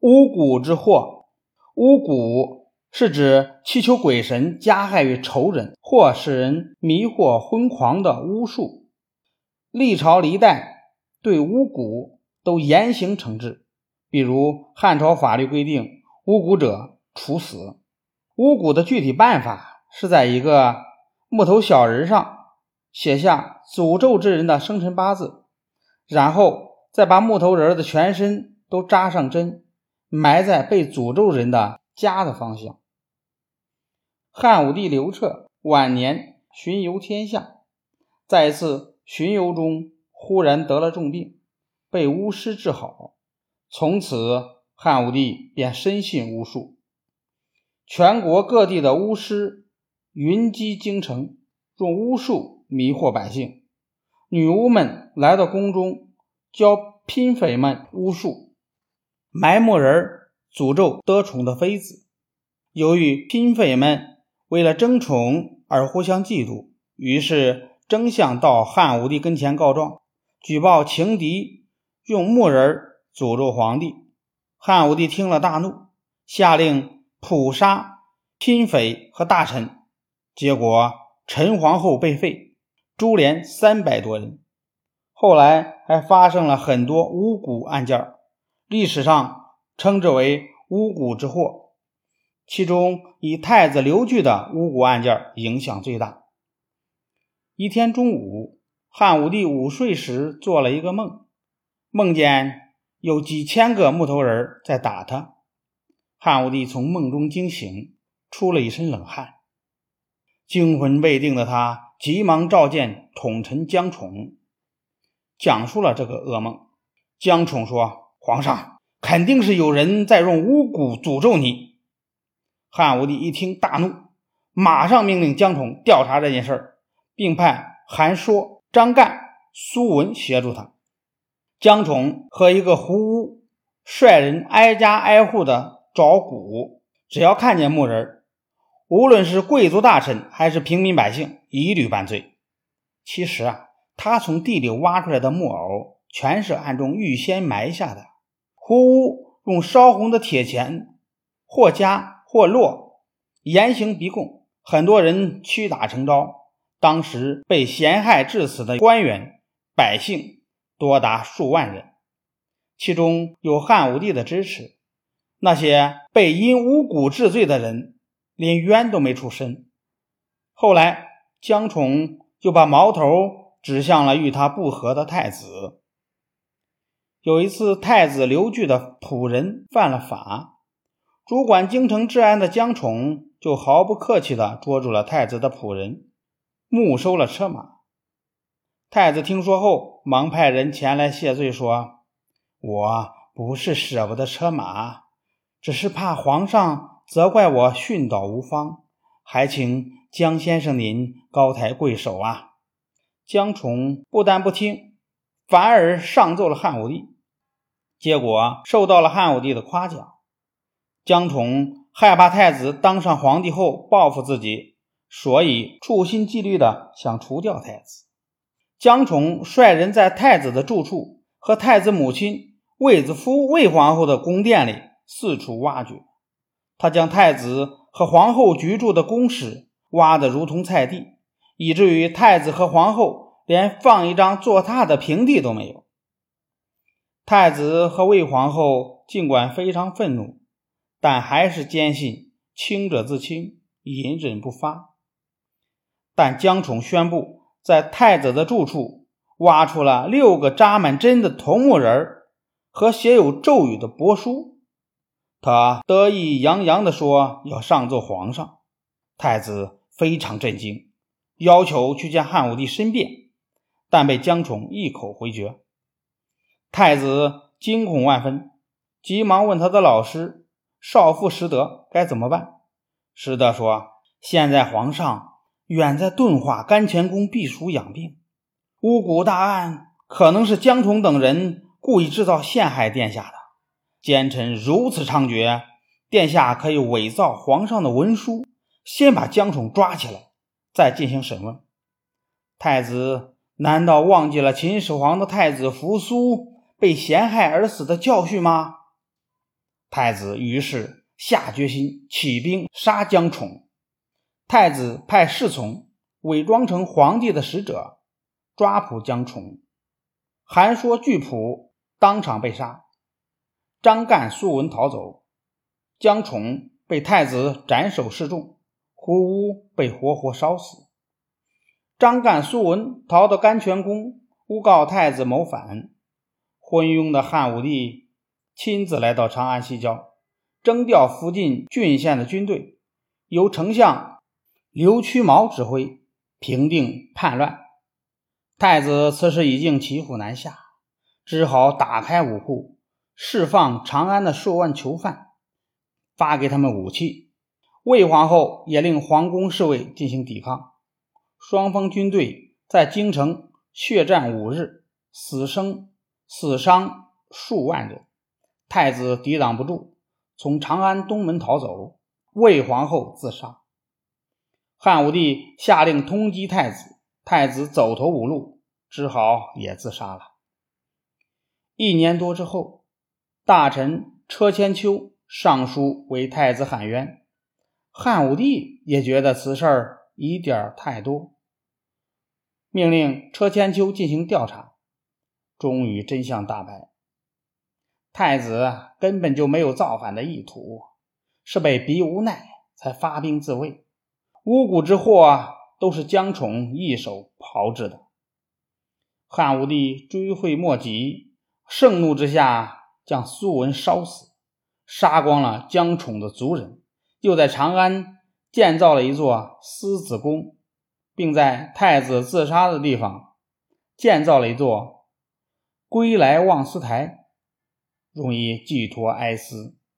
巫蛊之祸，巫蛊是指祈求鬼神加害于仇人或使人迷惑昏狂的巫术。历朝历代对巫蛊都严刑惩治，比如汉朝法律规定，巫蛊者处死。巫蛊的具体办法是在一个木头小人上写下诅咒之人的生辰八字，然后再把木头人的全身都扎上针。埋在被诅咒人的家的方向。汉武帝刘彻晚年巡游天下，在一次巡游中忽然得了重病，被巫师治好。从此，汉武帝便深信巫术，全国各地的巫师云集京城，用巫术迷惑百姓。女巫们来到宫中，教嫔妃们巫术。埋木人诅咒得宠的妃子，由于嫔妃们为了争宠而互相嫉妒，于是争相到汉武帝跟前告状，举报情敌用木人诅咒皇帝。汉武帝听了大怒，下令捕杀嫔妃和大臣，结果陈皇后被废，株连三百多人。后来还发生了很多巫蛊案件历史上称之为巫蛊之祸，其中以太子刘据的巫蛊案件影响最大。一天中午，汉武帝午睡时做了一个梦，梦见有几千个木头人在打他。汉武帝从梦中惊醒，出了一身冷汗，惊魂未定的他急忙召见宠臣江宠，讲述了这个噩梦。江宠说。皇上肯定是有人在用巫蛊诅咒你。汉武帝一听大怒，马上命令江宠调查这件事儿并派韩说、张干、苏文协助他。江宠和一个胡巫率人挨家挨户的找蛊，只要看见木人，无论是贵族大臣还是平民百姓，一律犯罪。其实啊，他从地里挖出来的木偶，全是暗中预先埋下的。胡巫用烧红的铁钱，或加或落，严刑逼供，很多人屈打成招。当时被陷害致死的官员、百姓多达数万人，其中有汉武帝的支持。那些被因巫蛊治罪的人，连冤都没出身。后来，江宠就把矛头指向了与他不和的太子。有一次，太子刘据的仆人犯了法，主管京城治安的江宠就毫不客气地捉住了太子的仆人，没收了车马。太子听说后，忙派人前来谢罪，说：“我不是舍不得车马，只是怕皇上责怪我训导无方，还请江先生您高抬贵手啊。”江宠不但不听。反而上奏了汉武帝，结果受到了汉武帝的夸奖。江宠害怕太子当上皇帝后报复自己，所以处心积虑的想除掉太子。江宠率人在太子的住处和太子母亲卫子夫、卫皇后的宫殿里四处挖掘，他将太子和皇后居住的宫室挖得如同菜地，以至于太子和皇后。连放一张坐榻的平地都没有。太子和魏皇后尽管非常愤怒，但还是坚信清者自清，隐忍不发。但江宠宣布在太子的住处挖出了六个扎满针的铜木人和写有咒语的帛书，他得意洋洋地说要上奏皇上。太子非常震惊，要求去见汉武帝申辩。但被江宠一口回绝，太子惊恐万分，急忙问他的老师少傅石德该怎么办。石德说：“现在皇上远在敦化甘泉宫避暑养病，巫蛊大案可能是江宠等人故意制造陷害殿下的。奸臣如此猖獗，殿下可以伪造皇上的文书，先把江宠抓起来，再进行审问。”太子。难道忘记了秦始皇的太子扶苏被陷害而死的教训吗？太子于是下决心起兵杀江宠。太子派侍从伪装成皇帝的使者，抓捕江宠，韩说拒捕，当场被杀。张干、苏文逃走，江宠被太子斩首示众，胡屋被活活烧死。张干、苏文逃到甘泉宫，诬告太子谋反。昏庸的汉武帝亲自来到长安西郊，征调附近郡县的军队，由丞相刘屈毛指挥，平定叛乱。太子此时已经骑虎难下，只好打开武库，释放长安的数万囚犯，发给他们武器。魏皇后也令皇宫侍卫进行抵抗。双方军队在京城血战五日，死生。死伤数万人，太子抵挡不住，从长安东门逃走。魏皇后自杀。汉武帝下令通缉太子，太子走投无路，只好也自杀了。一年多之后，大臣车千秋上书为太子喊冤，汉武帝也觉得此事疑点太多，命令车千秋进行调查。终于真相大白，太子根本就没有造反的意图，是被逼无奈才发兵自卫。巫蛊之祸都是江宠一手炮制的。汉武帝追悔莫及，盛怒之下将苏文烧死，杀光了江宠的族人，又在长安建造了一座思子宫，并在太子自杀的地方建造了一座。归来望斯台，容易寄托哀思。